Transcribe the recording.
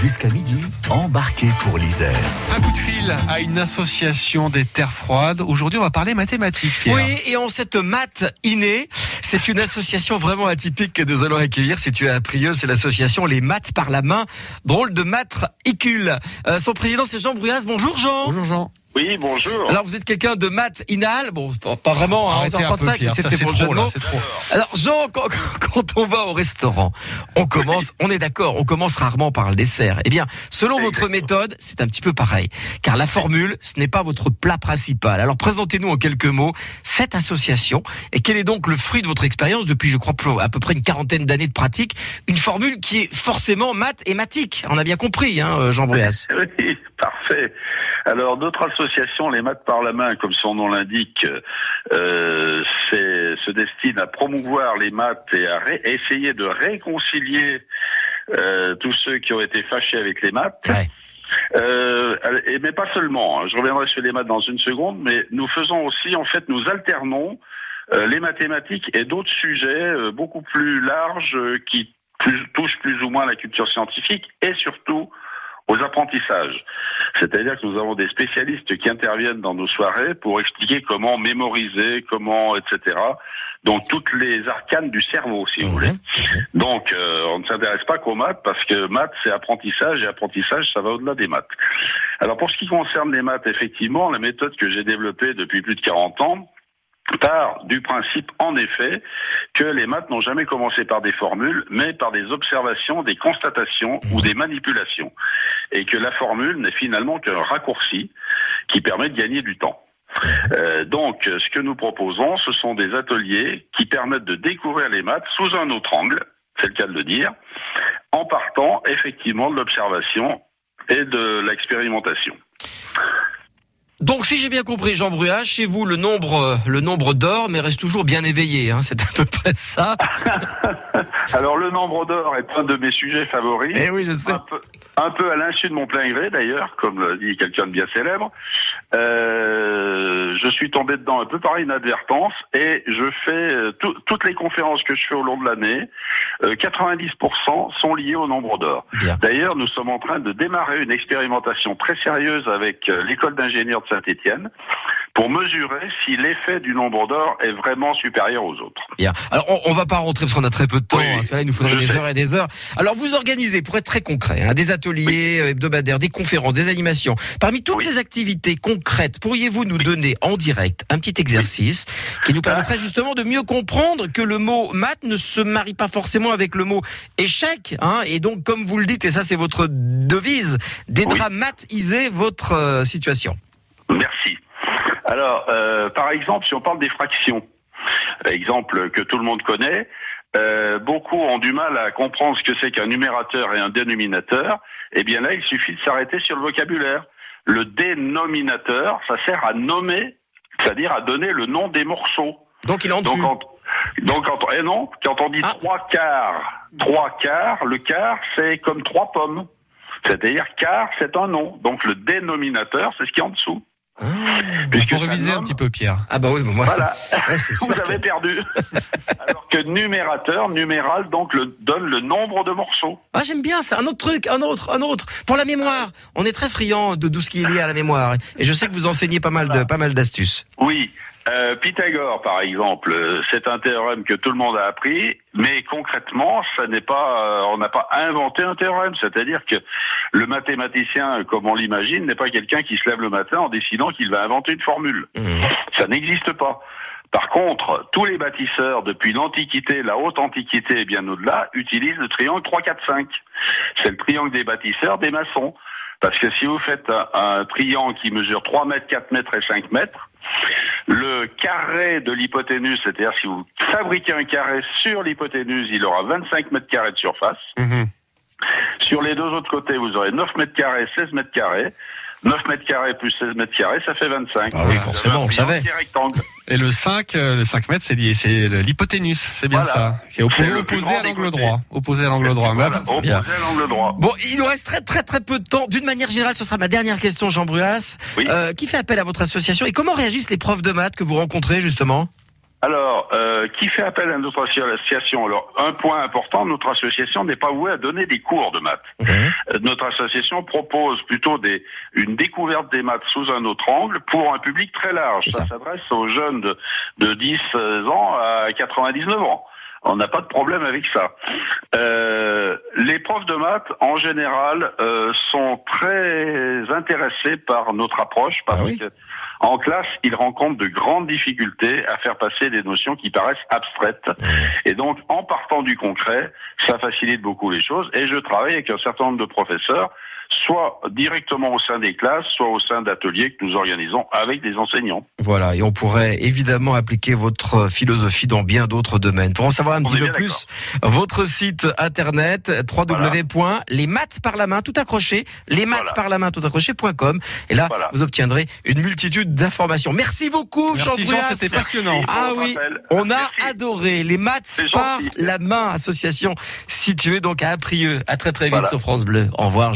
Jusqu'à midi, embarquez pour l'Isère. Un coup de fil à une association des terres froides. Aujourd'hui, on va parler mathématiques. Pierre. Oui, et en cette maths innée, c'est une association vraiment atypique que nous allons accueillir située à Prieux. C'est l'association Les Maths par la main. Drôle de maths icule. Euh, son président, c'est Jean Brouillas. Bonjour Jean. Bonjour Jean. Oui, bonjour. Alors vous êtes quelqu'un de maths inal, bon pas- vraiment, hein, Arrêtez un peu, 11h35, mais Pierre, ça, c'était pour le jeu de mots. Alors Jean, quand, quand on va au restaurant, on commence, on est d'accord, on commence rarement par le dessert. Eh bien, selon votre méthode, c'est un petit peu pareil, car la formule, ce n'est pas votre plat principal. Alors présentez-nous en quelques mots cette association et quel est donc le fruit de votre expérience depuis, je crois, à peu près une quarantaine d'années de pratique, une formule qui est forcément mathématique. On a bien compris, hein, Jean Brouillas. Oui, parfait. Alors, notre association, les maths par la main, comme son nom l'indique, euh, c'est- se destine à promouvoir les maths et à essayer de réconcilier euh, tous ceux qui ont été fâchés avec les maths. Ouais. Euh, et, mais pas seulement. hein. Je reviendrai sur les maths dans une seconde, mais nous faisons aussi, en fait, nous alternons euh, les mathématiques et d'autres sujets euh, beaucoup plus larges euh, qui plus- touchent plus ou moins la culture scientifique et surtout aux apprentissages. C'est-à-dire que nous avons des spécialistes qui interviennent dans nos soirées pour expliquer comment mémoriser, comment, etc. Donc toutes les arcanes du cerveau, si vous voulez. Donc euh, on ne s'intéresse pas qu'aux maths parce que maths c'est apprentissage et apprentissage ça va au-delà des maths. Alors pour ce qui concerne les maths, effectivement, la méthode que j'ai développée depuis plus de 40 ans part du principe, en effet, que les maths n'ont jamais commencé par des formules, mais par des observations, des constatations ou des manipulations. Et que la formule n'est finalement qu'un raccourci qui permet de gagner du temps. Euh, donc, ce que nous proposons, ce sont des ateliers qui permettent de découvrir les maths sous un autre angle, c'est le cas de le dire, en partant effectivement de l'observation et de l'expérimentation. Donc, si j'ai bien compris, Jean Bruat, chez vous, le nombre, euh, le nombre dort, mais reste toujours bien éveillé. Hein, c'est à peu près ça. Alors, le nombre d'or est un de mes sujets favoris. Eh oui, je sais. un peu, un peu à l'insu de mon plein gré d'ailleurs, comme le dit quelqu'un de bien célèbre. Euh, je suis tombé dedans un peu par inadvertance et je fais euh, tout- toutes les conférences que je fais au long de l'année. Euh, 90% sont liées au nombre d'or. Bien. D'ailleurs, nous sommes en train de démarrer une expérimentation très sérieuse avec euh, l'école d'ingénieurs de Saint-Étienne pour mesurer si l'effet du nombre d'or est vraiment supérieur aux autres. Bien. Alors, on, on va pas rentrer parce qu'on a très peu de temps. Oui, hein, parce que là, il nous faudrait des sais. heures et des heures. Alors, vous organisez, pour être très concret, hein, des ateliers euh, hebdomadaires, des conférences, des animations. Parmi toutes Oui. ces activités concrètes, pourriez-vous nous donner en direct un petit exercice qui nous permettrait justement de mieux comprendre que le mot maths ne se marie pas forcément avec le mot échec, hein, et donc, comme vous le dites, et ça c'est votre devise, dédramatiser votre euh, situation. Alors, euh, par exemple, si on parle des fractions, exemple que tout le monde connaît, euh, beaucoup ont du mal à comprendre ce que c'est qu'un numérateur et un dénominateur. Eh bien là, il suffit de s'arrêter sur le vocabulaire. Le dénominateur, ça sert à nommer, c'est-à-dire à donner le nom des morceaux. Donc, il est en Donc, dessus. quand, donc quand, eh non, quand on dit Ah. trois quarts, trois quarts, le quart, c'est comme trois pommes. C'est-à-dire quart, c'est un nom. Donc le dénominateur, c'est ce qui est en dessous. Il Puisque faut ça réviser un petit peu, Pierre. Ah bah oui, bah moi, Voilà. ouais, c'est sûr Vous que- avez perdu. Alors que numérateur, numéral, donc le, donne le nombre de morceaux. Ah, j'aime bien, c'est un autre truc, un autre, un autre. Pour la mémoire, on est très friand de tout ce qui est lié à la mémoire. Et je sais que vous enseignez pas mal de, pas mal d'astuces. Oui. Euh, Pythagore, par exemple, euh, c'est un théorème que tout le monde a appris, mais concrètement, ça n'est pas, euh, on n'a pas inventé un théorème. C'est-à-dire que le mathématicien, comme on l'imagine, n'est pas quelqu'un qui se lève le matin en décidant qu'il va inventer une formule. Ça n'existe pas. Par contre, tous les bâtisseurs, depuis l'Antiquité, la haute Antiquité et bien au-delà, utilisent le triangle 3, 4, 5. C'est le triangle des bâtisseurs, des maçons. Parce que si vous faites un, un triangle qui mesure 3 mètres, 4 mètres et 5 mètres, le carré de l'hypoténuse, c'est-à-dire si vous fabriquez un carré sur l'hypoténuse, il aura 25 mètres carrés de surface. Sur les deux autres côtés, vous aurez 9 mètres carrés, 16 mètres carrés. 9 mètres carrés plus 16 mètres carrés, ça fait 25. Ah oui, forcément, on le savait. Et le 5, euh, le 5 mètres, c'est l'hypoténuse, c'est bien Voilà. ça. C'est opposé, à l'angle droit. Opposé à l'angle droit. Voilà, Bah, opposé bien. à l'angle droit. Bon, il nous reste très très très peu de temps. D'une manière générale, ce sera ma dernière question, Jean Bruas. Oui. Euh, qui fait appel à votre association et comment réagissent les profs de maths que vous rencontrez justement? Alors, euh, qui fait appel à notre association Alors, un point important, notre association n'est pas vouée à donner des cours de maths. Euh, Notre association propose plutôt des, une découverte des maths sous un autre angle pour un public très large. Ça, ça. s'adresse aux jeunes de, de 10 ans à 99 ans. On n'a pas de problème avec ça. Euh, les profs de maths, en général, euh, sont très intéressés par notre approche parce Ah oui que en classe, ils rencontrent de grandes difficultés à faire passer des notions qui paraissent abstraites. Et donc, en partant du concret, ça facilite beaucoup les choses. Et je travaille avec un certain nombre de professeurs, soit directement au sein des classes, soit au sein d'ateliers que nous organisons avec des enseignants. Voilà, et on pourrait évidemment appliquer votre philosophie dans bien d'autres domaines. Pour en savoir un On petit peu plus, votre site internet www.lesmathsparlamain tout accroché, lesmathsparlamain tout accroché.com et là Voilà. vous obtiendrez une multitude d'informations. Merci beaucoup Merci Jean, c'était passionnant. Ah oui, on a Merci. adoré les maths par la main association située donc à Aprieux. À très très vite Voilà. sur France Bleu. Au revoir.